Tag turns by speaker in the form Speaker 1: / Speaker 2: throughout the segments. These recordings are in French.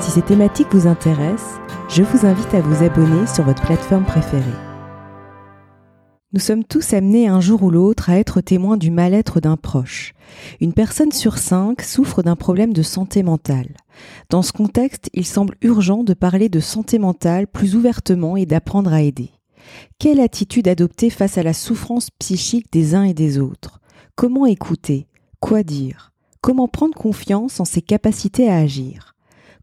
Speaker 1: Si ces thématiques vous intéressent, je vous invite à vous abonner sur votre plateforme préférée. Nous sommes tous amenés un jour ou l'autre à être témoins du mal-être d'un proche. Une personne sur cinq souffre d'un problème de santé mentale. Dans ce contexte, il semble urgent de parler de santé mentale plus ouvertement et d'apprendre à aider. Quelle attitude adopter face à la souffrance psychique des uns et des autres? Comment écouter? Quoi dire? Comment prendre confiance en ses capacités à agir?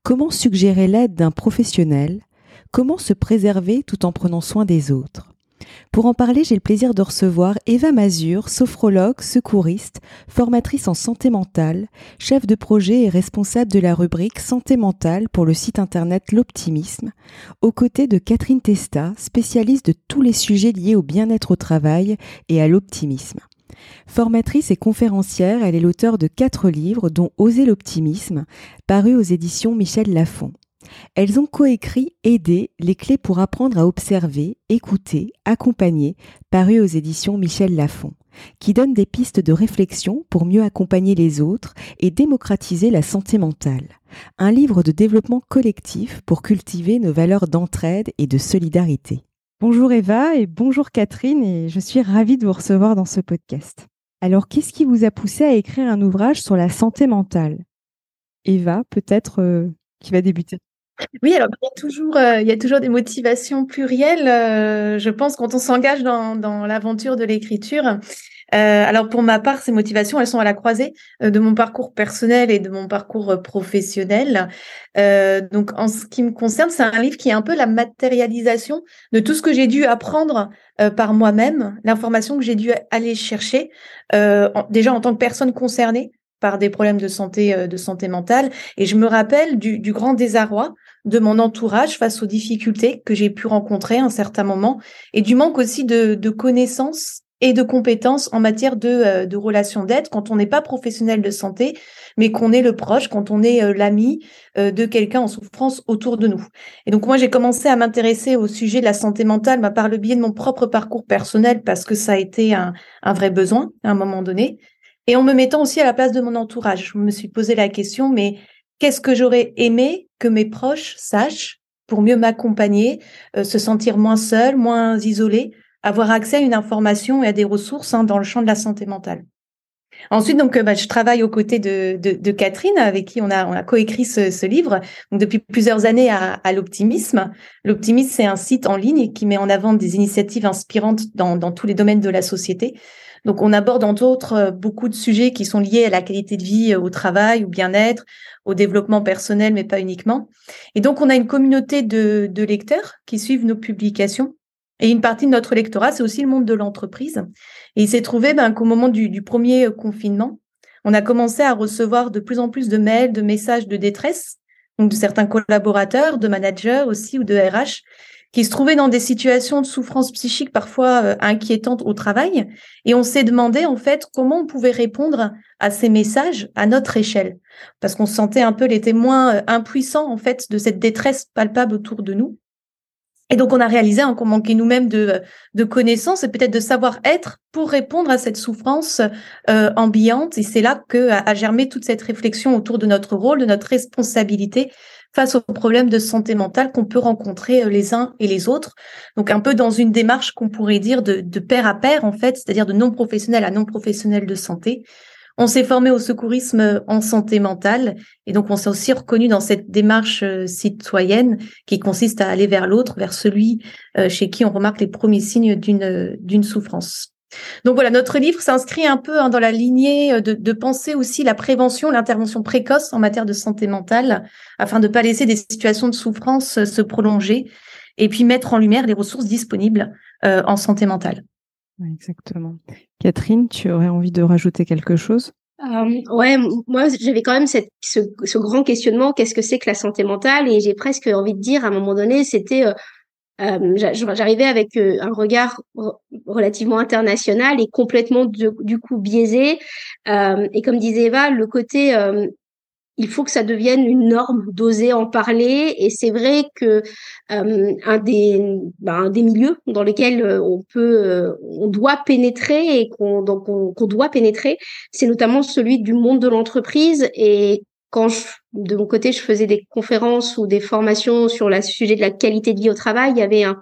Speaker 1: Comment suggérer l'aide d'un professionnel? Comment se préserver tout en prenant soin des autres? Pour en parler, j'ai le plaisir de recevoir Eva Mazur, sophrologue, secouriste, formatrice en santé mentale, chef de projet et responsable de la rubrique Santé mentale pour le site internet L'Optimisme, aux côtés de Catherine Testa, spécialiste de tous les sujets liés au bien-être au travail et à l'optimisme. Formatrice et conférencière, elle est l'auteur de quatre livres, dont Oser l'optimisme, paru aux éditions Michel Lafon. Elles ont coécrit Aider, les clés pour apprendre à observer, écouter, accompagner, paru aux éditions Michel Lafon, qui donne des pistes de réflexion pour mieux accompagner les autres et démocratiser la santé mentale. Un livre de développement collectif pour cultiver nos valeurs d'entraide et de solidarité. Bonjour Eva et bonjour Catherine et je suis ravie de vous recevoir dans ce podcast. Alors qu'est-ce qui vous a poussé à écrire un ouvrage sur la santé mentale? Eva, peut-être euh, qui va débuter.
Speaker 2: Oui, alors il y a toujours, euh, des motivations plurielles, euh, je pense, quand on s'engage dans l'aventure de l'écriture. Euh, alors pour ma part, ces motivations, elles sont à la croisée euh, de mon parcours personnel et de mon parcours euh, professionnel. donc en ce qui me concerne, c'est un livre qui est un peu la matérialisation de tout ce que j'ai dû apprendre par moi-même, l'information que j'ai dû aller chercher, déjà en tant que personne concernée par des problèmes de santé, de santé mentale. Et je me rappelle du, du grand désarroi de mon entourage face aux difficultés que j'ai pu rencontrer à un certain moment et du manque aussi de, de connaissances et de compétences en matière de, euh, de relations d'aide quand on n'est pas professionnel de santé, mais qu'on est le proche, quand on est euh, l'ami euh, de quelqu'un en souffrance autour de nous. Et donc moi, j'ai commencé à m'intéresser au sujet de la santé mentale bah, par le biais de mon propre parcours personnel parce que ça a été un, un vrai besoin à un moment donné. Et en me mettant aussi à la place de mon entourage, je me suis posé la question, mais qu'est-ce que j'aurais aimé que mes proches sachent pour mieux m'accompagner, se sentir moins seul, moins isolé avoir accès à une information et à des ressources hein, dans le champ de la santé mentale. Ensuite, donc, euh, bah, je travaille aux côtés de, de, Catherine, avec qui on a, on a coécrit ce, ce livre depuis plusieurs années à, à l'Optimisme. L'Optimisme, c'est un site en ligne qui met en avant des initiatives inspirantes dans, dans tous les domaines de la société. Donc, on aborde entre autres euh, beaucoup de sujets qui sont liés à la qualité de vie euh, au travail, au bien-être, au développement personnel, mais pas uniquement. Et donc, on a une communauté de, de lecteurs qui suivent nos publications et une partie de notre lectorat, c'est aussi le monde de l'entreprise. Et il s'est trouvé ben, qu'au moment du, premier confinement, on a commencé à recevoir de plus en plus de mails, de messages de détresse, donc de certains collaborateurs, de managers aussi ou de RH, qui se trouvaient dans des situations de souffrance psychique parfois euh, inquiétantes au travail. Et on s'est demandé en fait comment on pouvait répondre à ces messages à notre échelle, parce qu'on se sentait un peu les témoins euh, impuissants en fait de cette détresse palpable autour de nous. Et donc, on a réalisé qu'on manquait nous-mêmes de, connaissances et peut-être de savoir-être pour répondre à cette souffrance euh, ambiante. Et c'est là que a, germé toute cette réflexion autour de notre rôle, de notre responsabilité face aux problèmes de santé mentale qu'on peut rencontrer euh, les uns et les autres. Donc, un peu dans une démarche qu'on pourrait dire de, de pair à pair, en fait, c'est-à-dire de non professionnel à non professionnel de santé, on s'est formé au secourisme en santé mentale et donc on s'est aussi reconnu dans cette démarche euh, citoyenne qui consiste à aller vers l'autre, vers celui euh, chez qui on remarque les premiers signes d'une d'une souffrance. Donc voilà, notre livre s'inscrit un peu hein, dans la lignée euh, de, de, penser aussi la prévention, l'intervention précoce en matière de santé mentale, afin de ne pas laisser des situations de souffrance se prolonger, et puis mettre en lumière les ressources disponibles en santé mentale.
Speaker 1: Exactement. Catherine, tu aurais envie de rajouter quelque chose?
Speaker 3: Euh, ouais, moi j'avais quand même ce grand questionnement qu'est-ce que c'est que la santé mentale? Et j'ai presque envie de dire à un moment donné c'était euh, euh j'arrivais avec euh, un regard relativement international et complètement du coup biaisé. Et comme disait Eva le côté il faut que ça devienne une norme d'oser en parler. Et c'est vrai que euh, un des ben, milieux dans lesquels euh, on peut, euh, on doit pénétrer et qu'on donc qu'on doit pénétrer, c'est notamment celui du monde de l'entreprise. Et quand je, de mon côté, je faisais des conférences ou des formations sur le sujet de la qualité de vie au travail, il y avait un,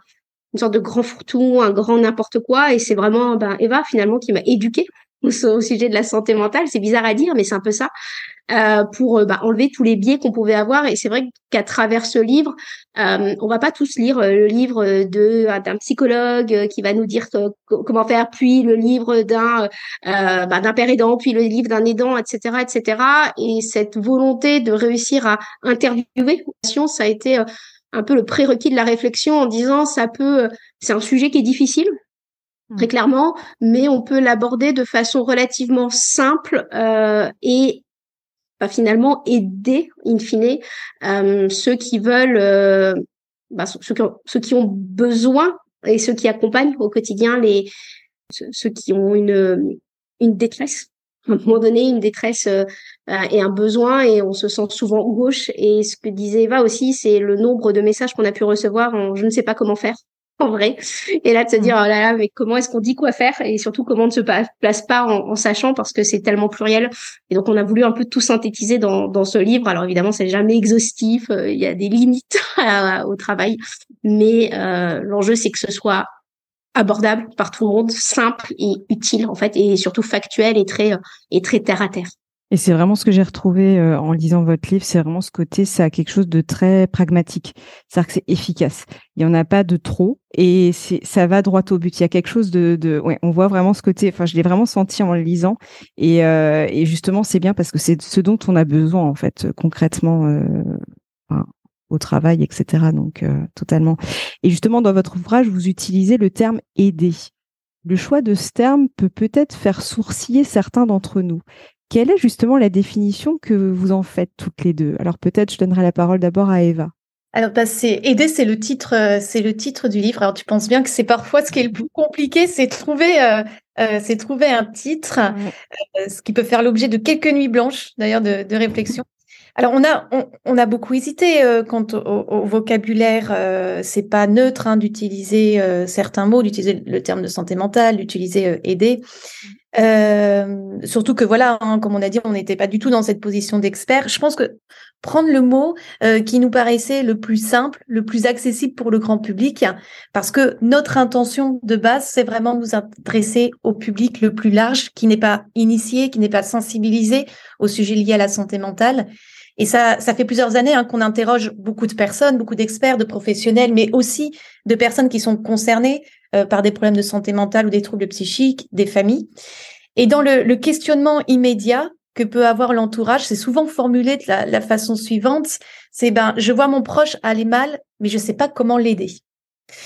Speaker 3: une sorte de grand fourre-tout, un grand n'importe quoi. Et c'est vraiment ben, Eva finalement qui m'a éduquée au sujet de la santé mentale. C'est bizarre à dire, mais c'est un peu ça. Euh, pour euh, bah, enlever tous les biais qu'on pouvait avoir. Et c'est vrai qu'à travers ce livre, euh, on va pas tous lire euh, le livre de d'un psychologue qui va nous dire comment faire, puis le livre d'un bah, d'un père aidant, puis le livre d'un aidant, etc., etc. Et cette volonté de réussir à interviewer, ça a été un peu le prérequis de la réflexion en disant ça peut, c'est un sujet qui est difficile, très mmh. clairement, mais on peut l'aborder de façon relativement simple euh, et finalement aider, in fine, euh, ceux qui veulent, euh, bah, ceux, qui ont, besoin et ceux qui accompagnent au quotidien les ceux qui ont une une détresse à un moment donné une détresse euh, et un besoin et on se sent souvent gauche. Et ce que disait Eva aussi c'est le nombre de messages qu'on a pu recevoir je ne sais pas comment faire en vrai. Et là, de se dire, mm. oh là là, mais comment est-ce qu'on dit quoi faire et surtout comment on ne se place pas en, sachant parce que c'est tellement pluriel. Et donc, on a voulu un peu tout synthétiser dans, dans ce livre. Alors évidemment, c'est jamais exhaustif. Euh, il y a des limites au travail, mais euh, l'enjeu c'est que ce soit abordable par tout le monde, simple et utile en fait, et surtout factuel et très et très terre à terre.
Speaker 1: Et c'est vraiment ce que j'ai retrouvé euh, en lisant votre livre, c'est vraiment ce côté, ça a quelque chose de très pragmatique. C'est-à-dire que c'est efficace. Il n'y en a pas de trop et ça va droit au but. Il y a quelque chose de, de ouais, on voit vraiment ce côté, enfin, je l'ai vraiment senti en le lisant et, euh, et justement, c'est bien parce que c'est ce dont on a besoin, en fait, concrètement, euh, au travail, etc. Donc, euh, totalement. Et justement, dans votre ouvrage, vous utilisez le terme aider. Le choix de ce terme peut peut-être faire sourciller certains d'entre nous. Quelle est justement la définition que vous en faites toutes les deux? Alors peut-être je donnerai la parole d'abord à Eva.
Speaker 2: Alors, bah, c'est aider, c'est le titre, euh, c'est le titre du livre. Alors, tu penses bien que c'est parfois ce qui est le plus compliqué, c'est trouver, euh, euh, c'est trouver un titre, ce qui peut faire l'objet de quelques nuits blanches, d'ailleurs, de, réflexion. Alors, on a, on, a beaucoup hésité quant au, vocabulaire. c'est pas neutre hein, d'utiliser certains mots, d'utiliser le terme de santé mentale, d'utiliser aider. Euh, surtout que voilà, hein, comme on a dit, on n'était pas du tout dans cette position d'expert. Je pense que prendre le mot euh, qui nous paraissait le plus simple, le plus accessible pour le grand public, parce que notre intention de base, c'est vraiment de nous adresser au public le plus large, qui n'est pas initié, qui n'est pas sensibilisé au sujet lié à la santé mentale. Et ça, ça fait plusieurs années hein, qu'on interroge beaucoup de personnes, beaucoup d'experts, de professionnels, mais aussi de personnes qui sont concernées euh, par des problèmes de santé mentale ou des troubles psychiques, des familles. Et dans le, questionnement immédiat que peut avoir l'entourage, c'est souvent formulé de la, façon suivante, c'est ben je vois mon proche aller mal, mais je sais pas comment l'aider.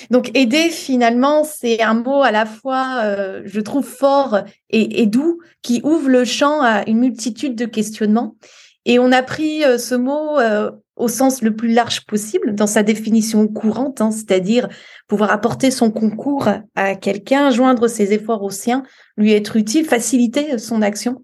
Speaker 2: Donc aider finalement, c'est un mot à la fois, euh, je trouve fort et, doux, qui ouvre le champ à une multitude de questionnements. Et on a pris euh, ce mot au sens le plus large possible dans sa définition courante, hein, c'est-à-dire pouvoir apporter son concours à quelqu'un, joindre ses efforts aux siens, lui être utile, faciliter son action.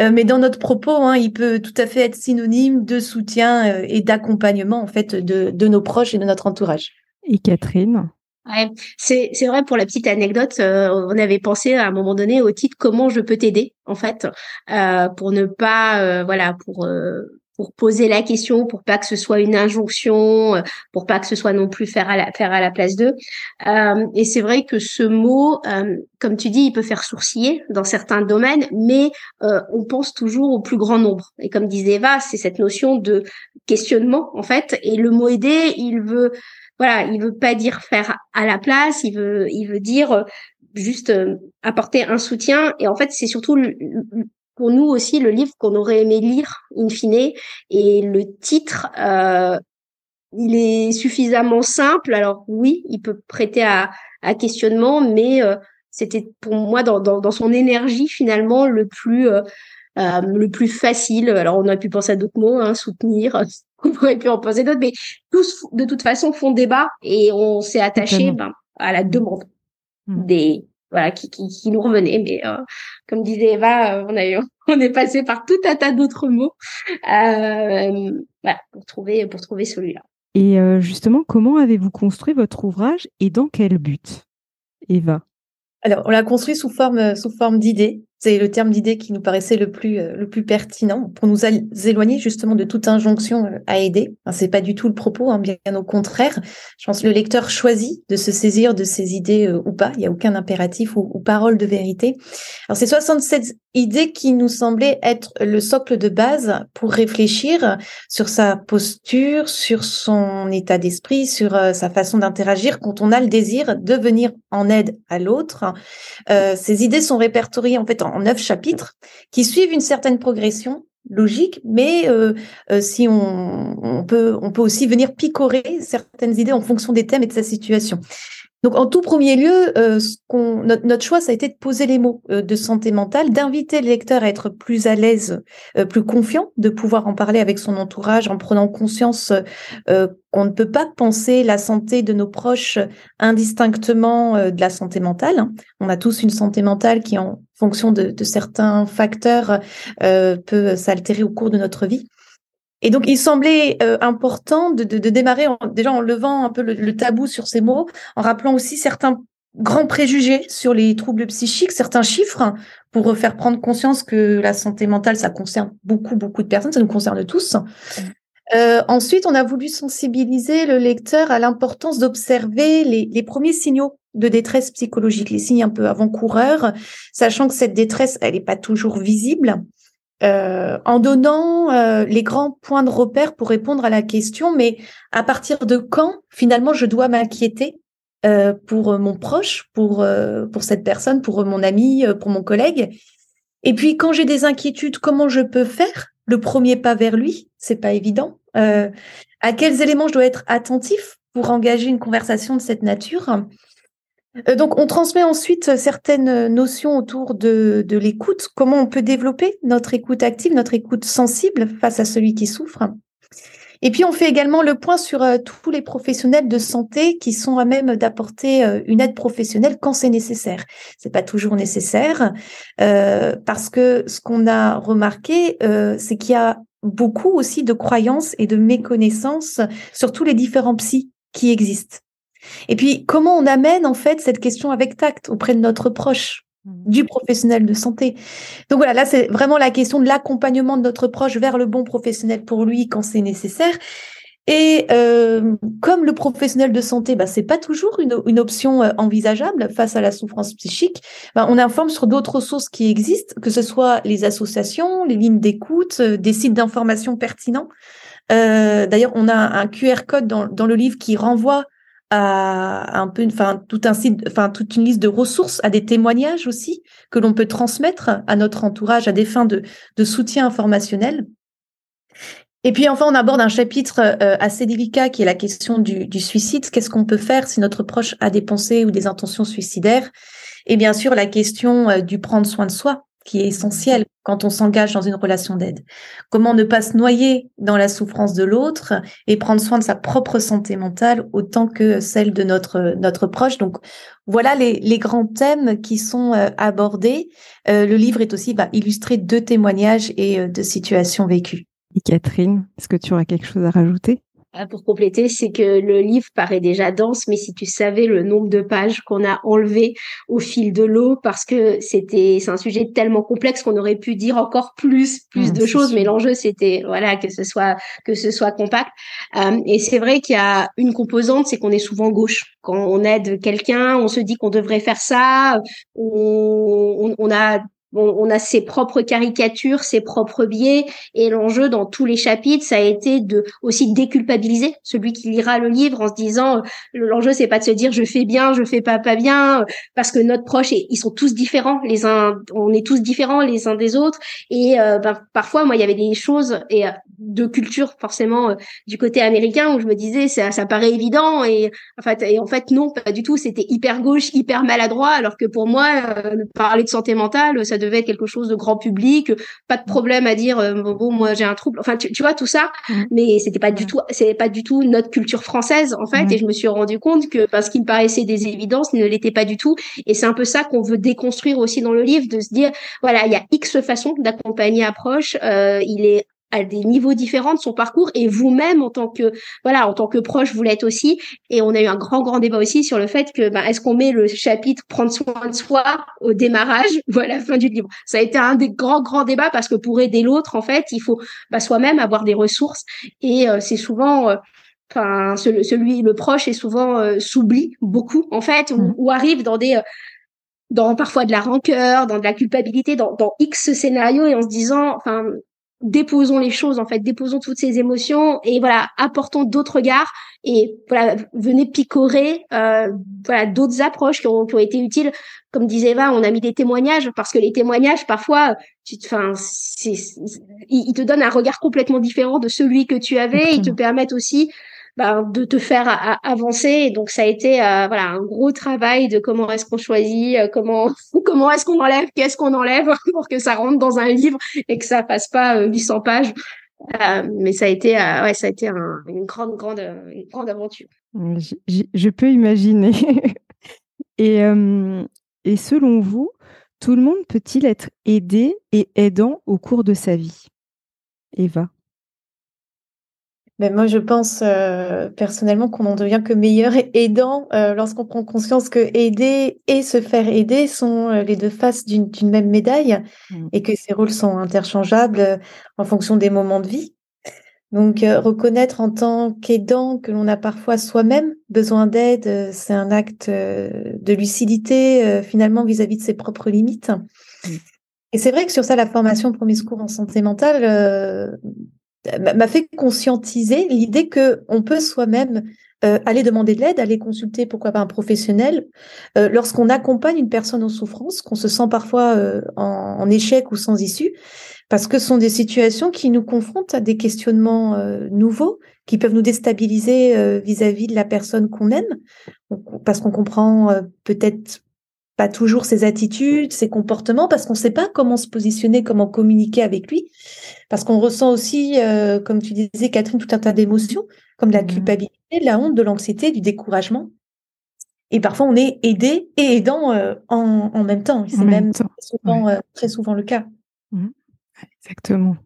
Speaker 2: Euh, mais dans notre propos, hein, il peut tout à fait être synonyme de soutien et d'accompagnement en fait de, de nos proches et de notre entourage.
Speaker 1: Et Catherine?
Speaker 3: Ouais, c'est c'est vrai pour la petite anecdote, euh, on avait pensé à un moment donné au titre comment je peux t'aider en fait euh, pour ne pas euh, voilà pour pour poser la question pour pas que ce soit une injonction pour pas que ce soit non plus faire à la faire à la place d'eux. Et c'est vrai que ce mot comme tu dis il peut faire sourciller dans certains domaines mais on pense toujours au plus grand nombre. Et comme disait Eva c'est cette notion de questionnement en fait. Et le mot aider il veut voilà, il veut pas dire faire à la place, il veut, il veut dire euh, juste euh, apporter un soutien. Et en fait, c'est surtout pour nous aussi le livre qu'on aurait aimé lire in fine. Et le titre, euh, il est suffisamment simple. Alors oui, il peut prêter à, à questionnement, mais c'était pour moi dans, dans, dans, son énergie finalement le plus le plus facile. Alors on aurait pu penser à d'autres mots, hein, soutenir. On aurait pu en penser d'autres, mais tous de toute façon font débat et on s'est attaché ben, à la demande mmh. des voilà qui, qui, qui, nous revenaient. Mais comme disait Eva, on a on est passé par tout un tas d'autres mots voilà, pour trouver pour trouver celui-là.
Speaker 1: Et justement, comment avez-vous construit votre ouvrage et dans quel but, Eva?
Speaker 2: Alors, on l'a construit sous forme sous forme d'idées c'est le terme d'idée qui nous paraissait le plus, euh, le plus pertinent pour nous éloigner justement de toute injonction euh, à aider. Enfin, c'est pas du tout le propos, hein, bien au contraire. Je pense que le lecteur choisit de se saisir de ses idées euh, ou pas. Il n'y a aucun impératif ou, parole de vérité. Alors, c'est 67 idées qui nous semblaient être le socle de base pour réfléchir sur sa posture, sur son état d'esprit, sur sa façon d'interagir quand on a le désir de venir en aide à l'autre. Euh, ces idées sont répertoriées en fait en neuf chapitres qui suivent une certaine progression logique, mais euh, euh, si on, peut, on peut aussi venir picorer certaines idées en fonction des thèmes et de sa situation. Donc, en tout premier lieu, euh, notre, choix, ça a été de poser les mots euh, de santé mentale, d'inviter le lecteur à être plus à l'aise, euh, plus confiant, de pouvoir en parler avec son entourage en prenant conscience qu'on ne peut pas penser la santé de nos proches indistinctement de la santé mentale. On a tous une santé mentale qui, en fonction de certains facteurs, peut s'altérer au cours de notre vie. Et donc, il semblait euh, important de, de, de démarrer en, déjà en levant un peu le, tabou sur ces mots, en rappelant aussi certains grands préjugés sur les troubles psychiques, certains chiffres, pour faire prendre conscience que la santé mentale, ça concerne beaucoup, beaucoup de personnes, ça nous concerne tous. Euh, ensuite, on a voulu sensibiliser le lecteur à l'importance d'observer les, les, premiers signaux de détresse psychologique, les signes un peu avant-coureurs, sachant que cette détresse, elle n'est pas toujours visible. Euh, en donnant euh, les grands points de repère pour répondre à la question, mais à partir de quand finalement je dois m'inquiéter euh, pour mon proche, pour pour cette personne, pour mon ami, pour mon collègue? Et puis quand j'ai des inquiétudes, comment je peux faire? Le premier pas vers lui C'est pas évident. à quels éléments je dois être attentif pour engager une conversation de cette nature? Donc, on transmet ensuite certaines notions autour de, l'écoute, comment on peut développer notre écoute active, notre écoute sensible face à celui qui souffre? Et puis, on fait également le point sur euh, tous les professionnels de santé qui sont à même d'apporter euh, une aide professionnelle quand c'est nécessaire. C'est pas toujours nécessaire parce que ce qu'on a remarqué, c'est qu'il y a beaucoup aussi de croyances et de méconnaissances sur tous les différents psys qui existent. Et puis, comment on amène en fait cette question avec tact auprès de notre proche, mmh. du professionnel de santé? Donc voilà, là, c'est vraiment la question de l'accompagnement de notre proche vers le bon professionnel pour lui quand c'est nécessaire. Et euh, comme le professionnel de santé, bah, c'est pas toujours une, une option euh, envisageable face à la souffrance psychique, bah, on informe sur d'autres ressources qui existent, que ce soit les associations, les lignes d'écoute, euh, des sites d'information pertinents. Euh, D'ailleurs, on a un QR code dans, dans le livre qui renvoie à un peu, enfin tout un site, enfin toute une liste de ressources, à des témoignages aussi que l'on peut transmettre à notre entourage à des fins de, de soutien informationnel. Et puis enfin, on aborde un chapitre euh, assez délicat qui est la question du, suicide. Qu'est-ce qu'on peut faire si notre proche a des pensées ou des intentions suicidaires? Et bien sûr, la question euh, du prendre soin de soi, qui est essentielle quand on s'engage dans une relation d'aide. Comment ne pas se noyer dans la souffrance de l'autre et prendre soin de sa propre santé mentale autant que celle de notre proche. Donc voilà les, grands thèmes qui sont euh, abordés. Euh, le livre est aussi bah, illustré de témoignages et euh, de situations vécues.
Speaker 1: Et Catherine, est-ce que tu auras quelque chose à rajouter?
Speaker 3: Pour compléter, c'est que le livre paraît déjà dense, mais si tu savais le nombre de pages qu'on a enlevées au fil de l'eau, parce que c'était, c'est un sujet tellement complexe qu'on aurait pu dire encore plus, plus mmh, de choses, mais l'enjeu c'était, voilà, que ce soit, que ce soit compact. Euh, et c'est vrai qu'il y a une composante, c'est qu'on est souvent gauche. Quand on aide quelqu'un, on se dit qu'on devrait faire ça, on, on, on a on, a ses propres caricatures, ses propres biais, et l'enjeu dans tous les chapitres, ça a été de aussi déculpabiliser celui qui lira le livre en se disant, euh, l'enjeu c'est pas de se dire je fais bien, je fais pas pas bien, parce que notre proche, ils sont tous différents, les uns, on est tous différents les uns des autres, et euh, ben, parfois moi il y avait des choses et euh, de culture forcément du côté américain où je me disais ça, ça paraît évident et en fait et en fait non pas du tout, c'était hyper gauche, hyper maladroit, alors que pour moi parler de santé mentale, devait être quelque chose de grand public, pas de problème à dire euh, bon moi j'ai un trouble. Enfin tu, vois tout ça, mmh. mais c'était pas du tout c'est pas du tout notre culture française en fait. Et je me suis rendu compte que parce qu'il me paraissait des évidences, ne l'était pas du tout. Et c'est un peu ça qu'on veut déconstruire aussi dans le livre, de se dire voilà il y a X façons d'accompagner approche. Euh, il est à des niveaux différents de son parcours et vous-même en tant que voilà en tant que proche vous l'êtes aussi. Et on a eu un grand grand débat aussi sur le fait que bah, est-ce qu'on met le chapitre prendre soin de soi au démarrage ou à la fin du livre? Ça a été un des grands grands débats parce que pour aider l'autre en fait il faut bah, soi-même avoir des ressources. Et euh, c'est souvent euh, enfin celui, le proche est souvent euh, s'oublie beaucoup en fait ou, mmh. ou, arrive dans des dans parfois de la rancœur, dans de la culpabilité, dans, dans X scénarios et en se disant, enfin, déposons les choses en fait, déposons toutes ces émotions et voilà, apportons d'autres regards et voilà, venez picorer euh, voilà d'autres approches qui ont, qui ont été utiles. Comme disait Eva, on a mis des témoignages parce que les témoignages parfois, enfin, ils te donnent un regard complètement différent de celui que tu avais. Ils te permettent aussi bah, de te faire avancer. Donc ça a été euh, voilà un gros travail de comment est-ce qu'on choisit, euh, comment comment est-ce qu'on enlève, qu'est-ce qu'on enlève pour que ça rentre dans un livre et que ça fasse pas 800 euh, pages. mais ça a été ouais ça a été une grande grande grande aventure.
Speaker 1: Je, peux imaginer. et et selon vous, tout le monde peut-il être aidé et aidant au cours de sa vie? Eva?
Speaker 2: Mais moi, je pense euh, personnellement qu'on en devient que meilleur aidant euh, lorsqu'on prend conscience que aider et se faire aider sont euh, les deux faces d'une même médaille mmh. et que ces rôles sont interchangeables en fonction des moments de vie. Donc, reconnaître en tant qu'aidant que l'on a parfois soi-même besoin d'aide, c'est un acte de lucidité finalement vis-à-vis de ses propres limites. Mmh. Et c'est vrai que sur ça, la formation premier secours en santé mentale m'a fait conscientiser l'idée que on peut soi-même euh, aller demander de l'aide, aller consulter pourquoi pas un professionnel euh, lorsqu'on accompagne une personne en souffrance, qu'on se sent parfois euh, en, échec ou sans issue, parce que ce sont des situations qui nous confrontent à des questionnements nouveaux qui peuvent nous déstabiliser vis-à-vis de la personne qu'on aime, parce qu'on comprend peut-être pas toujours ses attitudes, ses comportements, parce qu'on ne sait pas comment se positionner, comment communiquer avec lui, parce qu'on ressent aussi, euh, comme tu disais, Catherine, tout un tas d'émotions, comme la mmh. culpabilité, la honte, de l'anxiété, du découragement. Et parfois, on est aidé et aidant euh, en, même temps. C'est même euh, Très, souvent, le cas.
Speaker 1: Mmh. Exactement.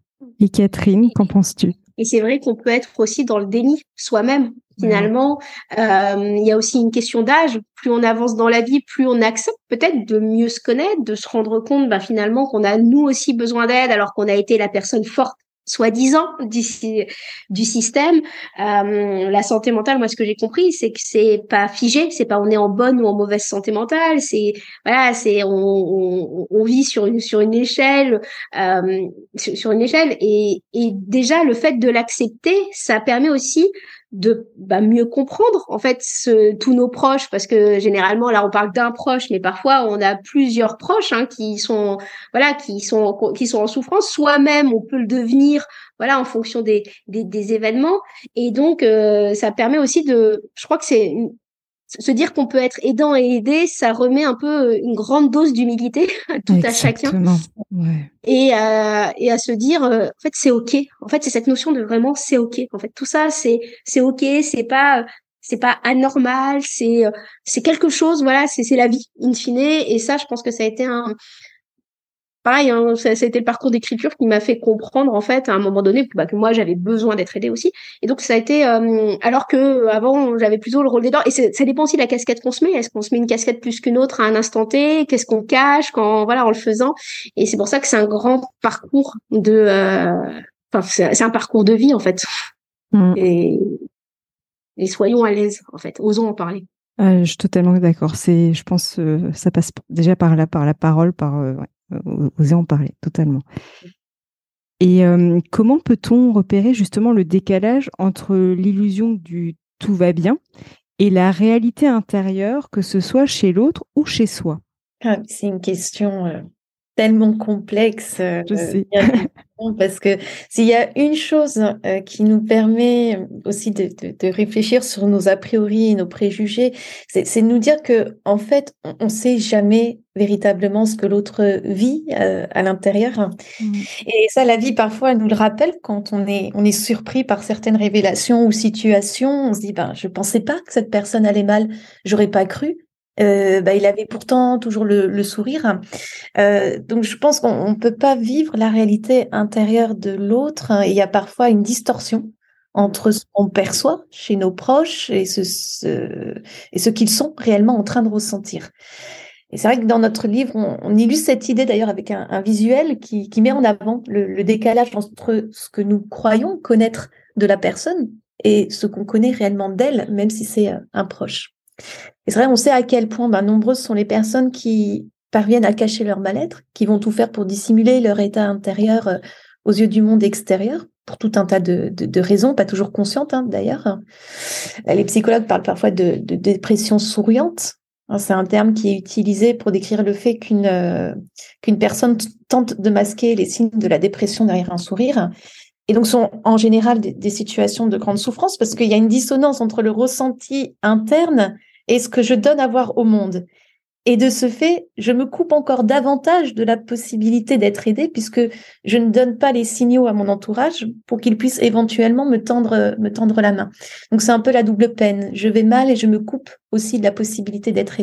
Speaker 1: Et Catherine, qu'en penses-tu?
Speaker 3: Et c'est vrai qu'on peut être aussi dans le déni soi-même. Finalement, euh, il y a aussi une question d'âge. Plus on avance dans la vie, plus on accepte peut-être de mieux se connaître, de se rendre compte bah, finalement qu'on a nous aussi besoin d'aide alors qu'on a été la personne forte soi-disant du, système. Euh, la santé mentale, moi, ce que j'ai compris, c'est que c'est pas figé, c'est pas on est en bonne ou en mauvaise santé mentale, c'est voilà, c'est on, on, vit sur une sur une échelle, euh, sur, une échelle, et, et déjà le fait de l'accepter, ça permet aussi de bah, mieux comprendre en fait ce, tous nos proches parce que généralement là on parle d'un proche mais parfois on a plusieurs proches hein, qui sont voilà qui sont qui sont en souffrance. Soi-même on peut le devenir voilà en fonction des des, des événements. Et donc euh, ça permet aussi de je crois que c'est se dire qu'on peut être aidant et aidé, ça remet un peu euh, une grande dose d'humilité à tout à chacun. Ouais. Et, euh, et à se dire, euh, en fait, c'est ok. En fait, c'est cette notion de vraiment, c'est ok. En fait, tout ça, c'est c'est ok. C'est pas c'est pas anormal. C'est c'est quelque chose. Voilà, c'est c'est la vie in fine. Et ça, je pense que ça a été un pareil, hein, c'était le parcours d'écriture qui m'a fait comprendre en fait à un moment donné bah, que moi j'avais besoin d'être aidée aussi. Et donc ça a été euh, alors que avant j'avais plutôt le rôle d'aidant. Et ça dépend aussi de la casquette qu'on se met. Est-ce qu'on se met une casquette plus qu'une autre à un instant T? Qu'est-ce qu'on cache quand voilà en le faisant? Et c'est pour ça que c'est un grand parcours de. Euh, enfin, c'est un parcours de vie en fait. Mm. Et, et soyons à l'aise en fait, osons en parler.
Speaker 1: Euh, je suis totalement d'accord. C'est, je pense, ça passe déjà par la par la parole, par oser en parler totalement. Et comment peut-on repérer justement le décalage entre l'illusion du tout va bien et la réalité intérieure, que ce soit chez l'autre ou chez soi?
Speaker 2: Ah, C'est une question tellement complexe.
Speaker 1: Je sais.
Speaker 2: Parce que s'il y a une chose euh, qui nous permet aussi de, réfléchir sur nos a priori et nos préjugés, c'est de nous dire que en fait, on ne sait jamais véritablement ce que l'autre vit euh, à l'intérieur. Mmh. Et ça, la vie parfois elle nous le rappelle quand on est on est surpris par certaines révélations ou situations. On se dit ben je pensais pas que cette personne allait mal, j'aurais pas cru. Euh, bah, il avait pourtant toujours le, sourire. Euh, donc je pense qu'on ne peut pas vivre la réalité intérieure de l'autre. Il y a parfois une distorsion entre ce qu'on perçoit chez nos proches et ce, et ce qu'ils sont réellement en train de ressentir. Et c'est vrai que dans notre livre, on, illustre cette idée d'ailleurs avec un, visuel qui, met en avant le, le décalage entre ce que nous croyons connaître de la personne et ce qu'on connaît réellement d'elle, même si c'est euh, un proche. Et c'est vrai, on sait à quel point ben, nombreuses sont les personnes qui parviennent à cacher leur mal-être, qui vont tout faire pour dissimuler leur état intérieur euh, aux yeux du monde extérieur, pour tout un tas de, raisons, pas toujours conscientes hein, d'ailleurs. Les psychologues parlent parfois de, dépression souriante. Hein, c'est un terme qui est utilisé pour décrire le fait qu'une euh, qu'une personne tente de masquer les signes de la dépression derrière un sourire. Et donc sont en général des situations de grande souffrance parce qu'il y a une dissonance entre le ressenti interne et ce que je donne à voir au monde. Et de ce fait, je me coupe encore davantage de la possibilité d'être aidé puisque je ne donne pas les signaux à mon entourage pour qu'il puisse éventuellement me tendre, me tendre la main. Donc c'est un peu la double peine. Je vais mal et je me coupe aussi de la possibilité d'être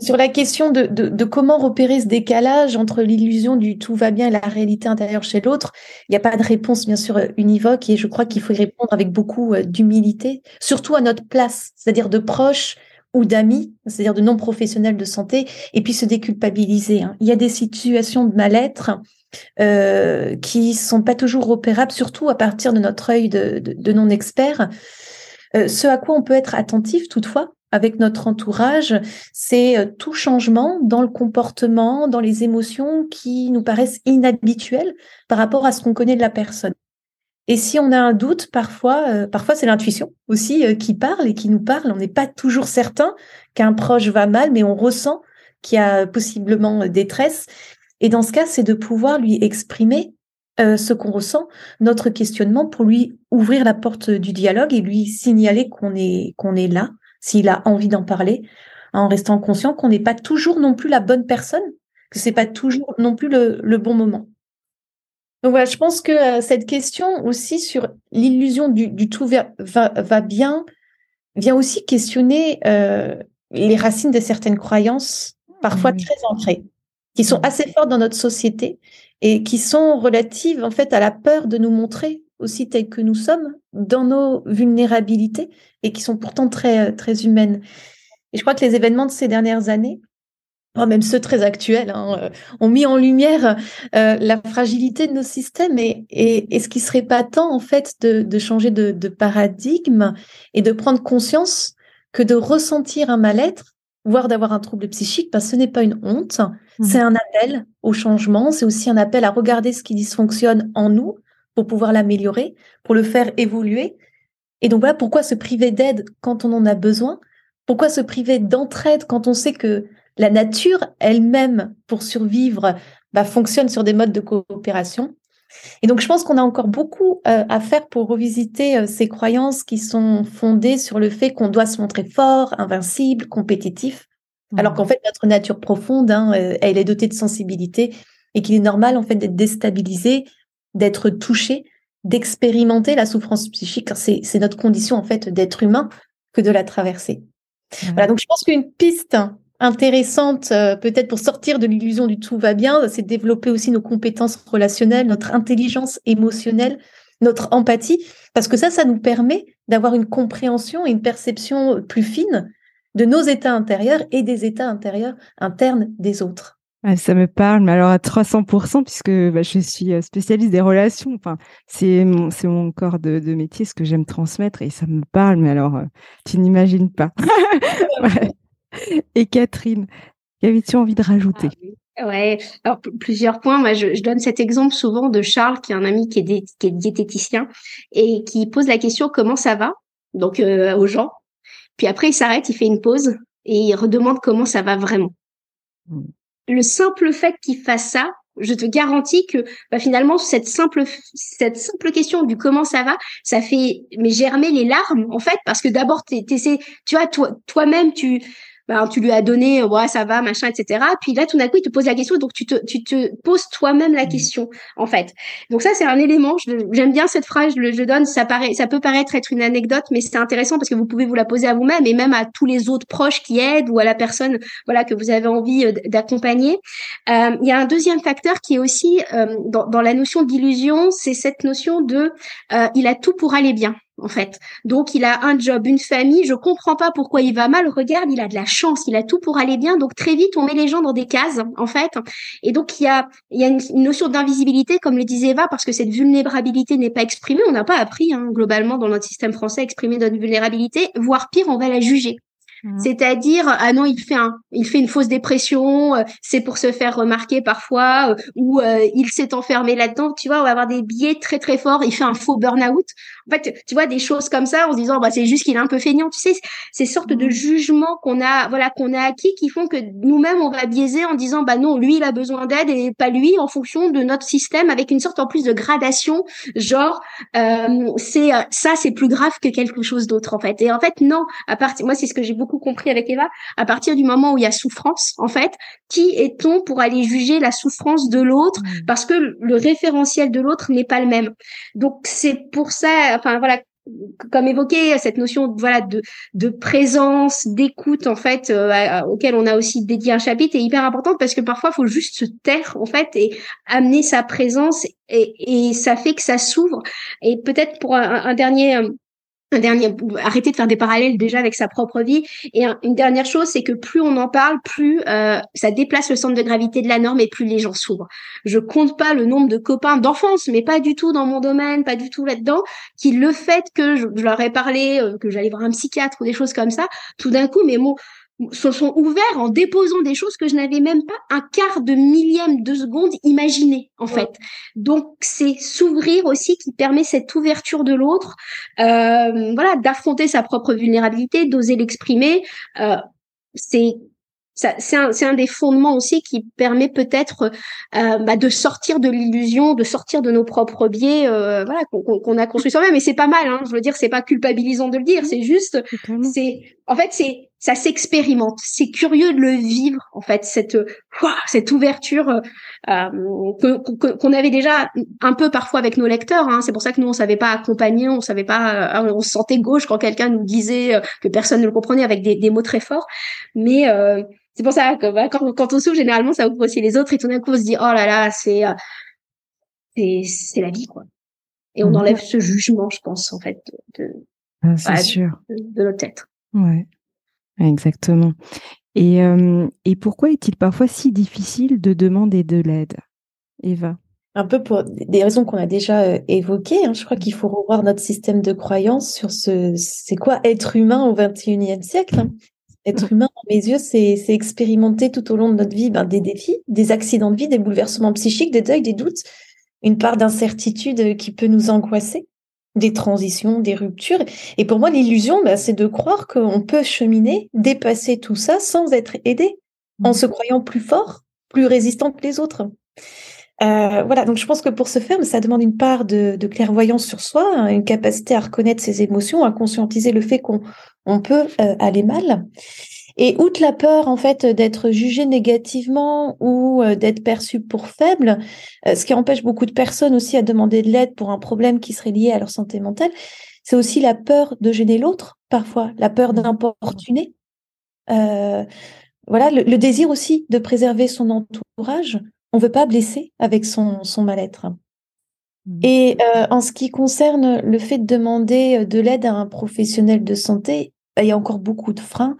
Speaker 2: Sur la question de, comment repérer ce décalage entre l'illusion du tout va bien et la réalité intérieure chez l'autre, il n'y a pas de réponse bien sûr univoque et je crois qu'il faut y répondre avec beaucoup euh, d'humilité, surtout à notre place, c'est-à-dire de proches ou d'amis, c'est-à-dire de non professionnels de santé, et puis se déculpabiliser. Hein. Il y a des situations de mal-être euh, qui sont pas toujours repérables, surtout à partir de notre œil de, de, non-expert. Euh, ce à quoi on peut être attentif toutefois, avec notre entourage, c'est euh, tout changement dans le comportement, dans les émotions qui nous paraissent inhabituelles par rapport à ce qu'on connaît de la personne. Et si on a un doute, parfois, euh, parfois c'est l'intuition aussi euh, qui parle et qui nous parle. On n'est pas toujours certain qu'un proche va mal, mais on ressent qu'il y a possiblement détresse. Et dans ce cas, c'est de pouvoir lui exprimer ce qu'on ressent, notre questionnement, pour lui ouvrir la porte du dialogue et lui signaler qu'on est qu'on est là, s'il a envie d'en parler, en restant conscient qu'on n'est pas toujours non plus la bonne personne, que c'est pas toujours non plus le, bon moment. Donc voilà, je pense que euh, cette question aussi sur l'illusion du, tout va, bien vient aussi questionner euh, les racines de certaines croyances, parfois très ancrées, qui sont assez fortes dans notre société et qui sont relatives en fait à la peur de nous montrer aussi tels que nous sommes dans nos vulnérabilités et qui sont pourtant très, très humaines. Et je crois que les événements de ces dernières années, oh, même ceux très actuels, hein, euh, ont mis en lumière euh, la fragilité de nos systèmes et, et, ce qui serait pas temps en fait de, de changer de, de, paradigme et de prendre conscience que de ressentir un mal-être, voire d'avoir un trouble psychique, parce ce n'est pas une honte, mmh. c'est un appel au changement, c'est aussi un appel à regarder ce qui dysfonctionne en nous pour pouvoir l'améliorer, pour le faire évoluer. Et donc voilà pourquoi se priver d'aide quand on en a besoin, pourquoi se priver d'entraide quand on sait que la nature elle-même, pour survivre, bah, fonctionne sur des modes de coopération. Et donc je pense qu'on a encore beaucoup euh, à faire pour revisiter euh, ces croyances qui sont fondées sur le fait qu'on doit se montrer fort, invincible, compétitif, alors qu'en fait notre nature profonde, hein, euh, elle est dotée de sensibilité et qu'il est normal en fait d'être déstabilisé d'être touché, d'expérimenter la souffrance psychique. C'est notre condition en fait d'être humain que de la traverser. Voilà, donc je pense qu'une piste intéressante, euh, peut-être pour sortir de l'illusion du tout va bien, c'est développer aussi nos compétences relationnelles, notre intelligence émotionnelle, notre empathie, parce que ça, ça nous permet d'avoir une compréhension et une perception plus fine de nos états intérieurs et des états intérieurs internes des autres
Speaker 4: ça me parle, mais alors à 300%, puisque bah, je suis euh, spécialiste des relations. Enfin, c'est mon, c'est mon corps de, métier, ce que j'aime transmettre, et ça me parle, mais alors, euh, tu n'imagines pas. Et Catherine, qu'avais-tu envie de rajouter?
Speaker 3: Ah Ouais, alors plusieurs points. Moi, je, donne cet exemple souvent de Charles, qui est un ami qui est, qui est diététicien et qui pose la question comment ça va, donc euh, aux gens. Puis après, il s'arrête, il fait une pause et il redemande comment ça va vraiment. Le simple fait qu'il fasse ça, je te garantis que bah, finalement cette simple question du comment ça va, ça fait mais germer les larmes en fait parce que d'abord tu tu vois toi toi-même tu ben, tu lui as donné, ouais, ça va, machin, etc. Puis là, tout d'un coup, il te pose la question, donc tu te, tu te poses toi-même la mmh. question, en fait. Donc ça, c'est un élément. J'aime bien cette phrase, je, je donne. Ça paraît, ça peut paraître être une anecdote, mais c'est intéressant parce que vous pouvez vous la poser à vous-même et même à tous les autres proches qui aident ou à la personne, voilà, que vous avez envie euh, d'accompagner. Euh, il y a un deuxième facteur qui est aussi euh, dans, dans, la notion d'illusion, c'est cette notion de, euh, il a tout pour aller bien en fait. Donc il a un job, une famille, je comprends pas pourquoi il va mal. Regarde, il a de la chance, il a tout pour aller bien. Donc très vite on met les gens dans des cases en fait. Et donc il y a il y a une, notion d'invisibilité comme le disait Eva parce que cette vulnérabilité n'est pas exprimée. On n'a pas appris hein, globalement dans notre système français à exprimer notre vulnérabilité, voire pire, on va la juger. Mmh. C'est-à-dire ah non il fait un il fait une fausse dépression, euh, c'est pour se faire remarquer parfois euh, ou euh, il s'est enfermé là-dedans. Tu vois, on va avoir des biais très très forts. Il fait un faux burn-out. En fait, tu vois des choses comme ça en se disant bah c'est juste qu'il est un peu feignant. Tu sais, ces sortes de mmh. jugements qu'on a voilà qu'on a acquis qui font que nous-mêmes on va biaiser en disant bah non lui il a besoin d'aide et pas lui en fonction de notre système avec une sorte en plus de gradation genre c'est ça c'est plus grave que quelque chose d'autre en fait. Et en fait non à partir moi c'est ce que j'ai beaucoup compris avec Eva, à partir du moment où il y a souffrance, en fait, qui est-on pour aller juger la souffrance de l'autre mmh. parce que le référentiel de l'autre n'est pas le même? Donc c'est pour ça, enfin voilà, comme évoqué, cette notion voilà de, de présence, d'écoute en fait, euh, auquel on a aussi dédié un chapitre, est hyper importante parce que parfois il faut juste se taire en fait et amener sa présence et, ça fait que ça s'ouvre. Et peut-être pour un dernier euh, un dernier, arrêter de faire des parallèles déjà avec sa propre vie. Et une dernière chose, c'est que plus on en parle, plus euh, ça déplace le centre de gravité de la norme et plus les gens s'ouvrent. Je compte pas le nombre de copains d'enfance, mais pas du tout dans mon domaine, pas du tout là-dedans, qui le fait que je, leur ai parlé, euh, que j'allais voir un psychiatre ou des choses comme ça, tout d'un coup, mais mon se sont ouverts en déposant des choses que je n'avais même pas un quart de millième de seconde imaginé en fait. Donc c'est s'ouvrir aussi qui permet cette ouverture de l'autre, euh, voilà, d'affronter sa propre vulnérabilité, d'oser l'exprimer. Euh, c'est c'est un, un, des fondements aussi qui permet peut-être euh, bah, de sortir de l'illusion, de sortir de nos propres biais, euh, voilà, qu'on a construit soi-même. Et c'est pas mal. Hein, je veux dire, c'est pas culpabilisant de le dire. C'est juste, c'est, en fait, c'est, ça s'expérimente. C'est curieux de le vivre, en fait, cette, cette ouverture euh, qu'on avait déjà un peu parfois avec nos lecteurs. Hein. C'est pour ça que nous, on savait pas accompagner, on savait pas, on se sentait gauche quand quelqu'un nous disait que personne ne le comprenait avec des, des mots très forts. Mais c'est pour ça que bah, quand, quand, on s'ouvre, généralement, ça ouvre aussi les autres et tout d'un coup, on se dit, oh là là, c'est, euh, c'est, la vie, quoi. Et on mhm. enlève ce jugement, je pense, en fait, de,
Speaker 1: ah, c'est sûr.
Speaker 3: de, notre être.
Speaker 1: Ouais, exactement. Et, euh, et pourquoi est-il parfois si difficile de demander de l'aide, Eva?
Speaker 2: Un peu pour des raisons qu'on a déjà euh, évoquées. Hein. Je crois qu'il faut revoir notre système de croyance sur ce, c'est quoi être humain au 21e siècle. Hein. Être humain, à mes yeux, c'est expérimenter tout au long de notre vie ben, des défis, des accidents de vie, des bouleversements psychiques, des deuils, des doutes, une part d'incertitude qui peut nous angoisser, des transitions, des ruptures. Et pour moi, l'illusion, ben, c'est de croire qu'on peut cheminer, dépasser tout ça sans être aidé, en mmh. se croyant plus fort, plus résistant que les autres. Euh, voilà, donc je pense que pour ce faire, ça demande une part de, clairvoyance sur soi, hein, une capacité à reconnaître ses émotions, à conscientiser le fait qu'on on peut euh, aller mal. Et outre la peur en fait d'être jugé négativement ou euh, d'être perçu pour faible, ce qui empêche beaucoup de personnes aussi à demander de l'aide pour un problème qui serait lié à leur santé mentale, c'est aussi la peur de gêner l'autre, parfois la peur d'importuner. voilà, le, désir aussi de préserver son entourage on veut pas blesser avec son, son mal-être. Mmh. Et euh, en ce qui concerne le fait de demander euh, de l'aide à un professionnel de santé, il y a encore beaucoup de freins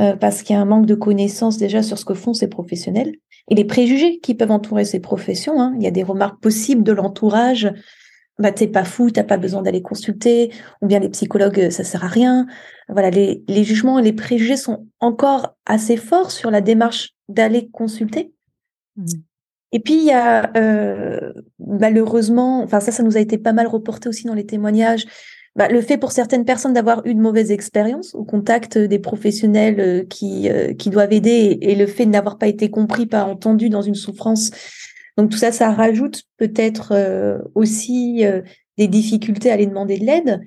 Speaker 2: euh, parce qu'il y a un manque de connaissances déjà sur ce que font ces professionnels et les préjugés qui peuvent entourer ces professions. Hein. Il y a des remarques possibles de l'entourage. Bah, t'es pas fou, t'as pas besoin d'aller consulter, ou bien les psychologues, ça sert à rien. Voilà, les, les jugements et les préjugés sont encore assez forts sur la démarche d'aller consulter. Mmh. Et puis, il y a euh, malheureusement, enfin ça, ça nous a été pas mal reporté aussi dans les témoignages, bah, le fait pour certaines personnes d'avoir eu de mauvaises expériences au contact des professionnels euh, qui, euh, qui doivent aider et, le fait de n'avoir pas été compris, pas entendu dans une souffrance, Donc tout ça, ça rajoute peut-être euh, aussi euh, des difficultés à aller demander de l'aide.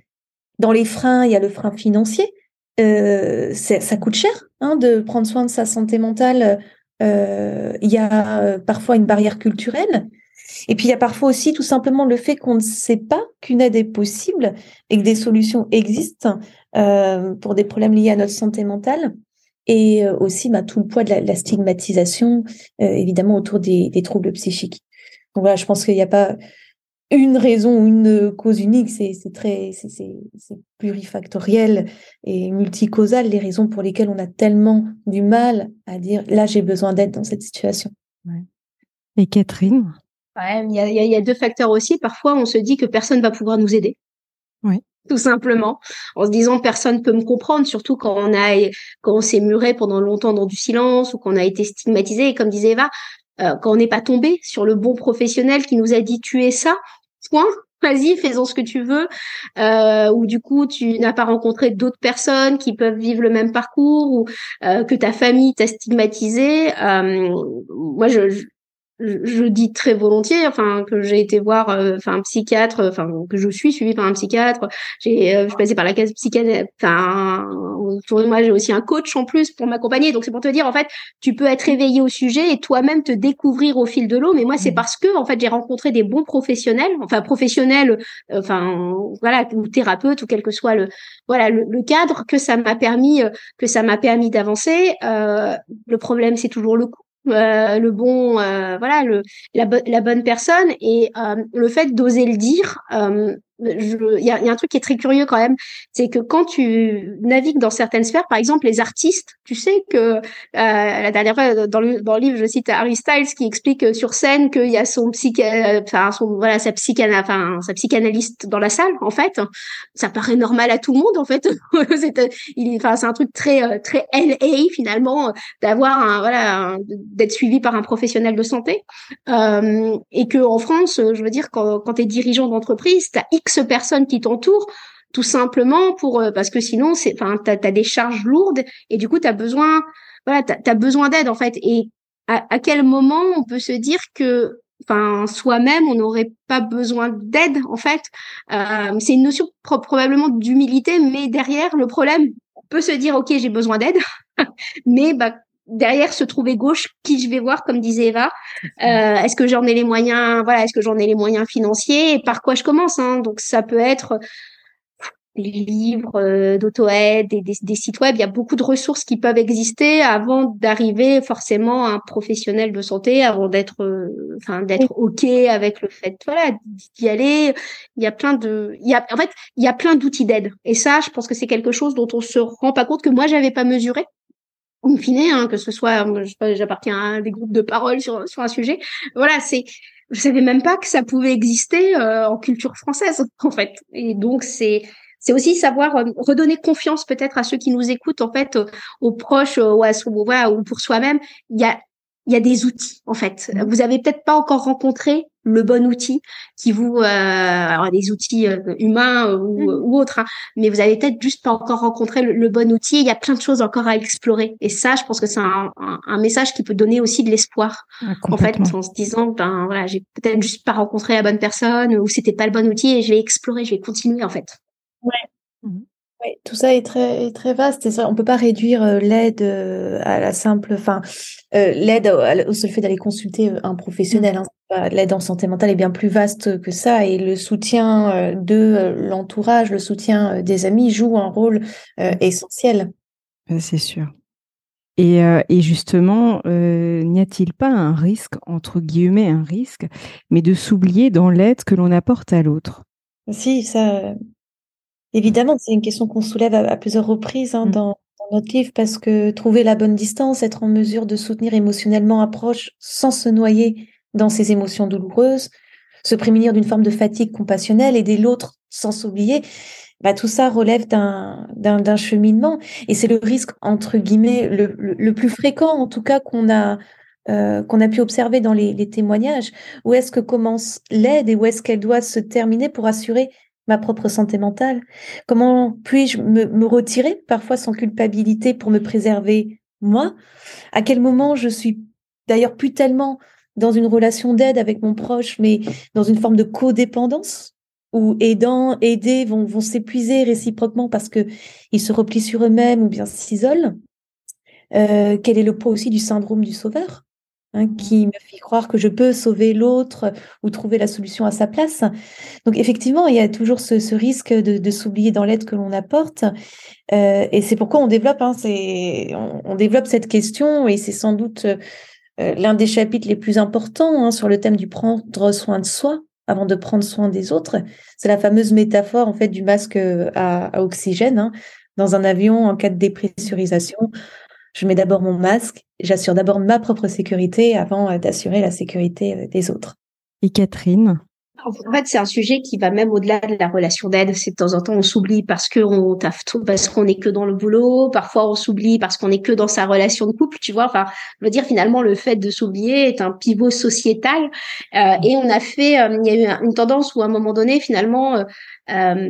Speaker 2: Dans les freins, il y a le frein financier. Euh, ça coûte cher hein, de prendre soin de sa santé mentale. il y a parfois une barrière culturelle. Et puis il y a parfois aussi tout simplement le fait qu'on ne sait pas qu'une aide est possible et que des solutions existent pour des problèmes liés à notre santé mentale et euh, aussi bah, tout le poids de la, stigmatisation, euh, évidemment, autour des, troubles psychiques. Donc voilà, je pense qu'il n'y a pas une raison ou une cause unique, c'est très c'est plurifactoriel et multicausal les raisons pour lesquelles on a tellement du mal à dire là j'ai besoin d'aide dans cette situation.
Speaker 4: Et Catherine?
Speaker 3: Il y, a, y, a deux facteurs aussi. Parfois, on se dit que personne va pouvoir nous aider.
Speaker 4: Oui
Speaker 3: tout simplement, en se disant personne peut me comprendre, surtout quand on a quand on s'est muré pendant longtemps dans du silence ou qu'on a été stigmatisé. Et comme disait Eva, euh, quand on n'est pas tombé sur le bon professionnel qui nous a dit tu es ça, point, vas-y, fais-en ce que tu veux, euh, ou du coup tu n'as pas rencontré d'autres personnes qui peuvent vivre le même parcours, ou euh, que ta famille t'a stigmatisé. Euh, moi, je, je, dis très volontiers, enfin que j'ai été voir, euh, enfin un psychiatre, enfin que je suis suivie par un psychiatre. J'ai, euh, je suis passée par la case psychiatre. Enfin, autour de moi, j'ai aussi un coach en plus pour m'accompagner. Donc c'est pour te dire, en fait, tu peux être éveillé au sujet et toi-même te découvrir au fil de l'eau. Mais moi, c'est mmh. parce que en fait, j'ai rencontré des bons professionnels, enfin professionnels, euh, enfin voilà, ou thérapeutes ou quel que soit le voilà le, cadre que ça m'a permis que ça m'a permis d'avancer. le problème, c'est toujours le coup euh, le bon, euh, voilà, le, la, la, bonne personne. Et euh, le fait d'oser le dire, il y a, y a, un truc qui est très curieux quand même, c'est que quand tu navigues dans certaines sphères, par exemple les artistes, tu sais que euh, la dernière fois dans le, dans le livre, je cite Harry Styles qui explique sur scène qu'il y a son psycha, enfin son voilà sa psychana, enfin sa psychanalyste dans la salle. En fait, ça paraît normal à tout le monde. En fait, c'est enfin c'est un truc très très LA finalement d'avoir un voilà d'être suivi par un professionnel de santé euh, et que en France, je veux dire quand quand t'es dirigeant d'entreprise, t'as personnes qui t'entourent tout simplement pour euh, parce que sinon c'est enfin t'as as des charges lourdes et du coup t'as besoin voilà t'as as besoin d'aide en fait. Et à, quel moment on peut se dire que enfin soi-même on n'aurait pas besoin d'aide en fait? Euh, c'est une notion probablement d'humilité mais derrière le problème on peut se dire ok j'ai besoin d'aide mais bah derrière se trouver gauche qui je vais voir comme disait Eva. Euh, est-ce que j'en ai les moyens voilà est-ce que j'en ai les moyens financiers et par quoi je commence hein. Donc ça peut être les livres euh, d'auto-aide des, des, sites web. Il y a beaucoup de ressources qui peuvent exister avant d'arriver forcément à un professionnel de santé avant d'être euh, enfin d'être ok avec le fait voilà d'y aller. Il y a plein de il y a en fait il y a plein d'outils d'aide. Et ça je pense que c'est quelque chose dont on se rend pas compte que moi j'avais pas mesuré in fine, hein, que ce soit, j'appartiens à des groupes de parole sur, sur un sujet. Voilà, c'est, je savais même pas que ça pouvait exister euh, en culture française, en fait. Et donc, c'est, c'est aussi savoir euh, redonner confiance peut-être à ceux qui nous écoutent, en fait, aux proches ou, à, ou pour soi-même. Il y a, il y a des outils, en fait. Mmh. Vous avez peut-être pas encore rencontré le bon outil qui vous euh, alors des outils euh, humains ou, mmh. ou autres hein, mais vous avez peut-être juste pas encore rencontré le, bon outil il y a plein de choses encore à explorer et ça je pense que c'est un, un, message qui peut donner aussi de l'espoir ah, en fait en se disant ben voilà j'ai peut-être juste pas rencontré la bonne personne ou c'était pas le bon outil et je vais explorer je vais continuer en fait
Speaker 2: ouais mmh. Oui, tout ça est très, très vaste. Et on peut pas réduire euh, l'aide euh, à la simple, enfin, euh, l'aide au, seul fait d'aller consulter un professionnel. Hein. L'aide en santé mentale est bien plus vaste que ça, et le soutien de l'entourage, le soutien des amis joue un rôle essentiel.
Speaker 4: C'est sûr. Et, et justement, n'y a-t-il pas un risque, entre guillemets, un risque, mais de s'oublier dans l'aide que l'on apporte à l'autre?
Speaker 2: Si, ça, Évidemment, c'est une question qu'on soulève à, plusieurs reprises hein, mmh. dans, notre livre parce que trouver la bonne distance, être en mesure de soutenir émotionnellement un proche sans se noyer dans ses émotions douloureuses, se prémunir d'une forme de fatigue compassionnelle, aider l'autre sans s'oublier, bah, tout ça relève d'un cheminement et c'est le risque, entre guillemets, le, plus fréquent en tout cas qu'on a, euh, qu'on a pu observer dans les, les témoignages. Où est-ce que commence l'aide et où est-ce qu'elle doit se terminer pour assurer ma propre santé mentale. Comment puis-je me, retirer parfois sans culpabilité pour me préserver moi? À quel moment je suis d'ailleurs plus tellement dans une relation d'aide avec mon proche, mais dans une forme de codépendance? Où aidant, aider vont, s'épuiser réciproquement parce que ils se replient sur eux-mêmes ou bien s'isolent? Euh, quel est le poids aussi du syndrome du sauveur? Hein, qui me fait croire que je peux sauver l'autre ou trouver la solution à sa place. Donc effectivement, il y a toujours ce, ce risque de, de s'oublier dans l'aide que l'on apporte. Euh, et c'est pourquoi on développe, hein, on, on, développe cette question et c'est sans doute euh, l'un des chapitres les plus importants hein, sur le thème du prendre soin de soi avant de prendre soin des autres. C'est la fameuse métaphore en fait du masque à, à oxygène. Dans un avion, en cas de dépressurisation, je mets d'abord mon masque, j'assure d'abord ma propre sécurité avant d'assurer la sécurité des autres.
Speaker 4: Et Catherine?
Speaker 3: En fait, c'est un sujet qui va même au-delà de la relation d'aide. C'est de temps en temps, on s'oublie parce qu'on parce qu'on est que dans le boulot. Parfois, on s'oublie parce qu'on est que dans sa relation de couple. Tu vois, enfin, je veux dire, finalement, le fait de s'oublier est un pivot sociétal. Euh, et on a fait, euh, il y a eu une tendance où à un moment donné, finalement, euh, euh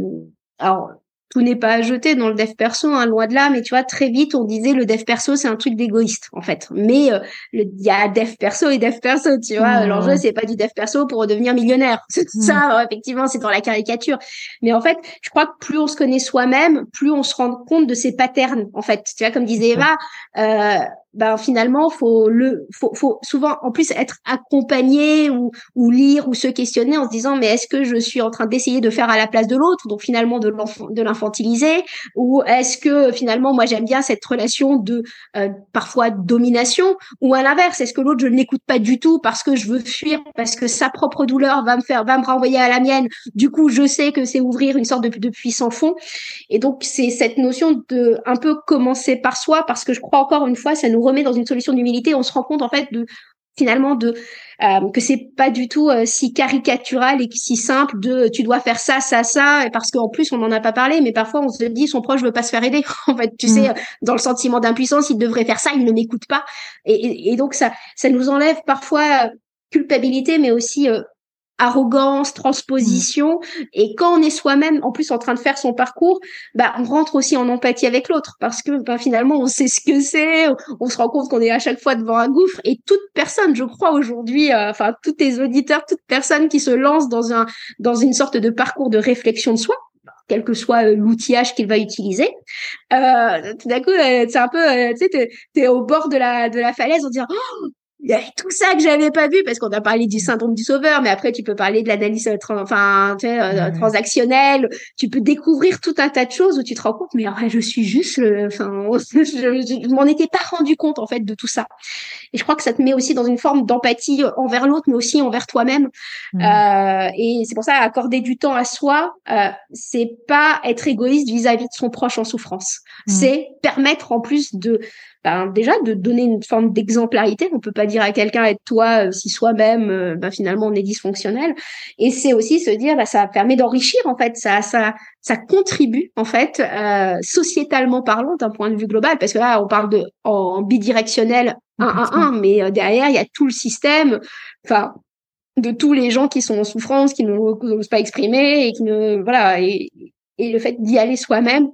Speaker 3: alors tout n'est pas à jeter dans le dev perso, hein, loin de là, mais tu vois, très vite, on disait le dev perso, c'est un truc d'égoïste, en fait. Mais euh, il y a dev perso et dev perso, tu vois. Mmh. L'enjeu, c'est pas du dev perso pour devenir millionnaire. C'est mmh. ça, effectivement, c'est dans la caricature. Mais en fait, je crois que plus on se connaît soi-même, plus on se rend compte de ses patterns, en fait. Tu vois, comme disait Eva, euh, ben finalement faut le faut, faut souvent en plus être accompagné ou, ou lire ou se questionner en se disant mais est-ce que je suis en train d'essayer de faire à la place de l'autre donc finalement de l'enfant de l'infantiliser? Ou est-ce que finalement moi j'aime bien cette relation de euh, parfois domination? Ou à l'inverse est-ce que l'autre je ne l'écoute pas du tout parce que je veux fuir parce que sa propre douleur va me faire va me renvoyer à la mienne du coup je sais que c'est ouvrir une sorte de, de puissant fond. Et donc c'est cette notion de un peu commencer par soi parce que je crois encore une fois ça nous remet dans une solution d'humilité, on se rend compte en fait de finalement de euh, que c'est pas du tout euh, si caricatural et si simple de tu dois faire ça ça ça et parce qu'en plus on n'en a pas parlé mais parfois on se dit son proche veut pas se faire aider en fait tu sais mm. dans le sentiment d'impuissance il devrait faire ça il ne m'écoute pas et, et, donc ça ça nous enlève parfois euh, culpabilité mais aussi arrogance, transposition. Et quand on est soi-même, en plus en train de faire son parcours, bah, on rentre aussi en empathie avec l'autre parce que bah, finalement, on sait ce que c'est, on se rend compte qu'on est à chaque fois devant un gouffre. Et toute personne, je crois aujourd'hui, euh, enfin tous tes auditeurs, toute personne qui se lance dans un dans une sorte de parcours de réflexion de soi, quel que soit euh, l'outillage qu'il va utiliser. Euh, tout d'un coup, euh, c'est un peu, tu sais, t'es, es au bord de la de la falaise, on dit oh, il y avait tout ça que j'avais pas vu parce qu'on a parlé du syndrome du sauveur, mais après tu peux parler de l'analyse euh, enfin tu sais, euh, transactionnelle. Tu peux découvrir tout un tas de choses où tu te rends compte, mais vrai, je suis juste, enfin, je, je, m'en étais pas rendu compte en fait de tout ça. Et je crois que ça te met aussi dans une forme d'empathie envers l'autre, mais aussi envers toi-même. Mmh. Euh, et c'est pour ça accorder du temps à soi, euh, c'est pas être égoïste vis-à-vis de son proche en souffrance. Mmh. C'est permettre en plus de ben, déjà de donner une forme d'exemplarité. On peut pas dire à quelqu'un être toi euh, si soi-même, euh, ben, finalement, on est dysfonctionnel. Et c'est aussi se dire, ben, ça permet d'enrichir en fait, ça, ça, ça contribue en fait, euh, sociétalement parlant, d'un point de vue global, parce que là, on parle de en, bidirectionnel 1 1 1, mais derrière, il y a tout le système. Enfin, de tous les gens qui sont en souffrance, qui n'osent pas exprimer et qui ne voilà et, et le fait d'y aller soi-même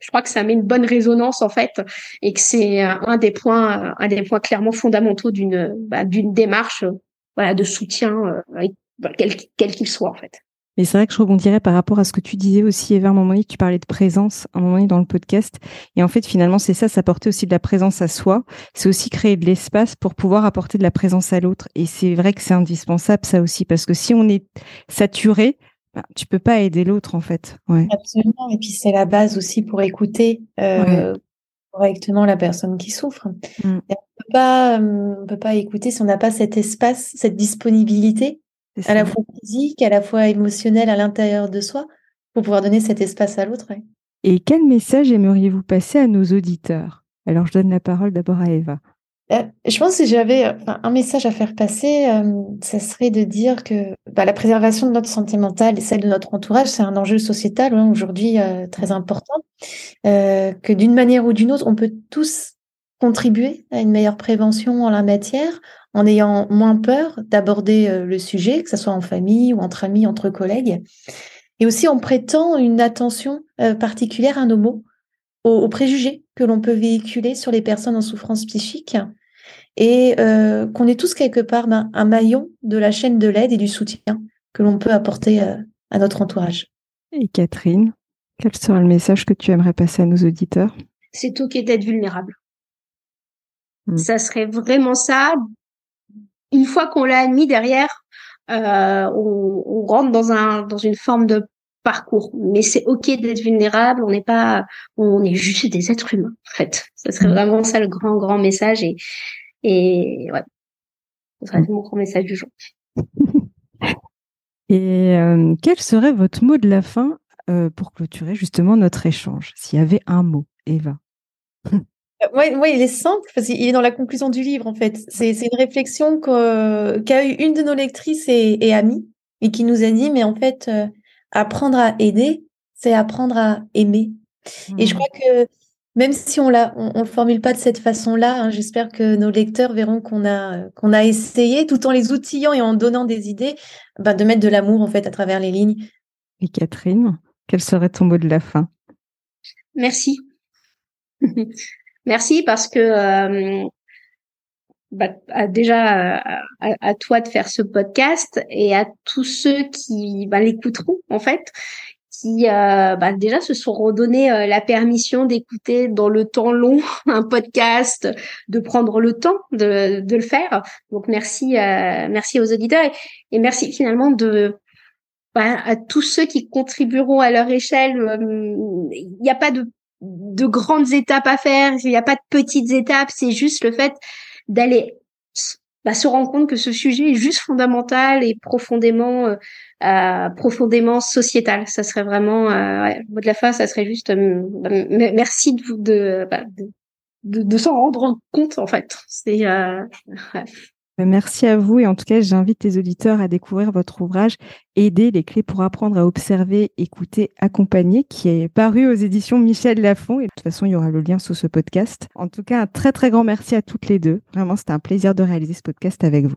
Speaker 3: je crois que ça met une bonne résonance en fait et que c'est un des points un des points clairement fondamentaux d'une bah, d'une démarche voilà de soutien euh, bah, quel qu'il soit en fait.
Speaker 4: Mais c'est vrai que je rebondirais par rapport à ce que tu disais aussi, Eva, à un moment donné, tu parlais de présence, à un moment donné dans le podcast. Et en fait, finalement, c'est ça, ça apporter aussi de la présence à soi. C'est aussi créer de l'espace pour pouvoir apporter de la présence à l'autre. Et c'est vrai que c'est indispensable, ça aussi, parce que si on est saturé, bah, tu peux pas aider l'autre en fait. Ouais.
Speaker 2: Absolument. Et puis c'est la base aussi pour écouter euh, correctement la personne qui souffre. Mm. on peut pas, euh, on peut pas écouter si on n'a pas cet espace, cette disponibilité, à la fois physique, à la fois émotionnelle à l'intérieur de soi, pour pouvoir donner cet espace à l'autre.
Speaker 4: Et quel message aimeriez-vous passer à nos auditeurs? Alors je donne la parole d'abord à Eva.
Speaker 2: Euh, je pense que j'avais un message à faire passer, euh, ça serait de dire que bah, la préservation de notre santé mentale et celle de notre entourage, c'est un enjeu sociétal hein, aujourd'hui euh, très important, que d'une manière ou d'une autre, on peut tous contribuer à une meilleure prévention en la matière en ayant moins peur d'aborder le sujet, que ce soit en famille ou entre amis, entre collègues, et aussi en prêtant une attention particulière à nos mots, aux préjugés que l'on peut véhiculer sur les personnes en souffrance psychique et qu'on est tous quelque part ben, un maillon de la chaîne de l'aide et du soutien que l'on peut apporter à notre entourage.
Speaker 1: Et Catherine, quel sera le message que tu aimerais passer à nos auditeurs?
Speaker 3: C'est ok d'être vulnérable. Hmm. Ça serait vraiment ça. Une fois qu'on l'a admis derrière, euh, on, rentre dans un dans une forme de parcours. Mais c'est ok d'être vulnérable. On n'est pas, on est juste des êtres humains. En fait, ça serait hmm. vraiment ça le grand grand message et et ouais, ce serait hmm. mon grand message du jour.
Speaker 1: Et euh, quel serait votre mot de la fin euh, pour clôturer justement notre échange S'il y avait un mot, Eva?
Speaker 2: Oui, il est simple parce qu'il est dans la conclusion du livre en fait. C'est une réflexion qu'a eu une de nos lectrices et, amies et qui nous a dit mais en fait euh, apprendre à aider, c'est apprendre à aimer. Et je mmh. crois que même si on ne on, le formule pas de cette façon-là, hein, j'espère que nos lecteurs verront qu'on a qu'on a essayé, tout en les outillant et en donnant des idées, bah, de mettre de l'amour en fait à travers les lignes.
Speaker 1: Et Catherine, quel serait ton mot de la fin?
Speaker 3: Merci. Merci parce que euh, bah, déjà à, toi de faire ce podcast et à tous ceux qui bah, l'écouteront en fait, qui euh, bah, déjà se sont redonné euh, la permission d'écouter dans le temps long un podcast, de prendre le temps de, de le faire. Donc merci, merci aux auditeurs et, merci finalement de bah, à tous ceux qui contribueront à leur échelle. Il n'y a pas de de grandes étapes à faire, il n'y a pas de petites étapes, c'est juste le fait d'aller bah, se rendre compte que ce sujet est juste fondamental et profondément euh, profondément sociétal. Ça serait vraiment euh, ouais, de la fin, ça serait juste euh, merci de, bah, de, de, de s'en rendre compte en fait. C'est euh,
Speaker 1: bah, merci à vous et en tout cas, j'invite les auditeurs à découvrir votre ouvrage Aider les clés pour apprendre à observer, écouter, accompagner qui est paru aux éditions Michel Lafon et de toute façon, il y aura le lien sous ce podcast. En tout cas, un très très grand merci à toutes les deux. Vraiment, c'était un plaisir de réaliser ce podcast avec vous.